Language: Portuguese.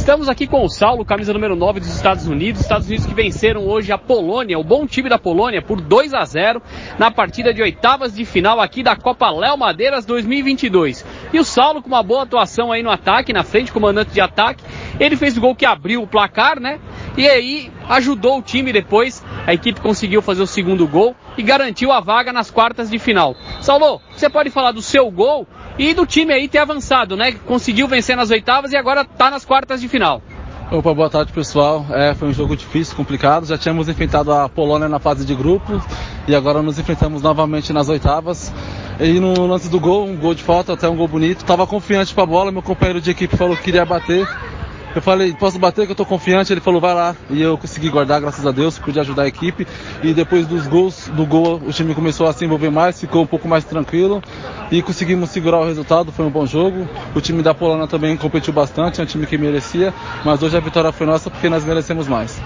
Estamos aqui com o Saulo, camisa número 9 dos Estados Unidos. Estados Unidos que venceram hoje a Polônia, o bom time da Polônia, por 2 a 0 na partida de oitavas de final aqui da Copa Léo Madeiras 2022. E o Saulo com uma boa atuação aí no ataque, na frente, comandante de ataque. Ele fez o gol que abriu o placar, né? E aí ajudou o time depois. A equipe conseguiu fazer o segundo gol e garantiu a vaga nas quartas de final. Saulo, você pode falar do seu gol e do time aí ter avançado, né? Conseguiu vencer nas oitavas e agora está nas quartas de final. Opa, boa tarde pessoal. É, foi um jogo difícil, complicado. Já tínhamos enfrentado a Polônia na fase de grupo e agora nos enfrentamos novamente nas oitavas. E no lance do gol, um gol de falta, até um gol bonito. Tava confiante para a bola, meu companheiro de equipe falou que queria bater. Eu falei, posso bater que eu tô confiante? Ele falou, vai lá. E eu consegui guardar, graças a Deus, pude ajudar a equipe. E depois dos gols, do gol, o time começou a se envolver mais, ficou um pouco mais tranquilo. E conseguimos segurar o resultado, foi um bom jogo. O time da Polônia também competiu bastante, é um time que merecia. Mas hoje a vitória foi nossa porque nós merecemos mais.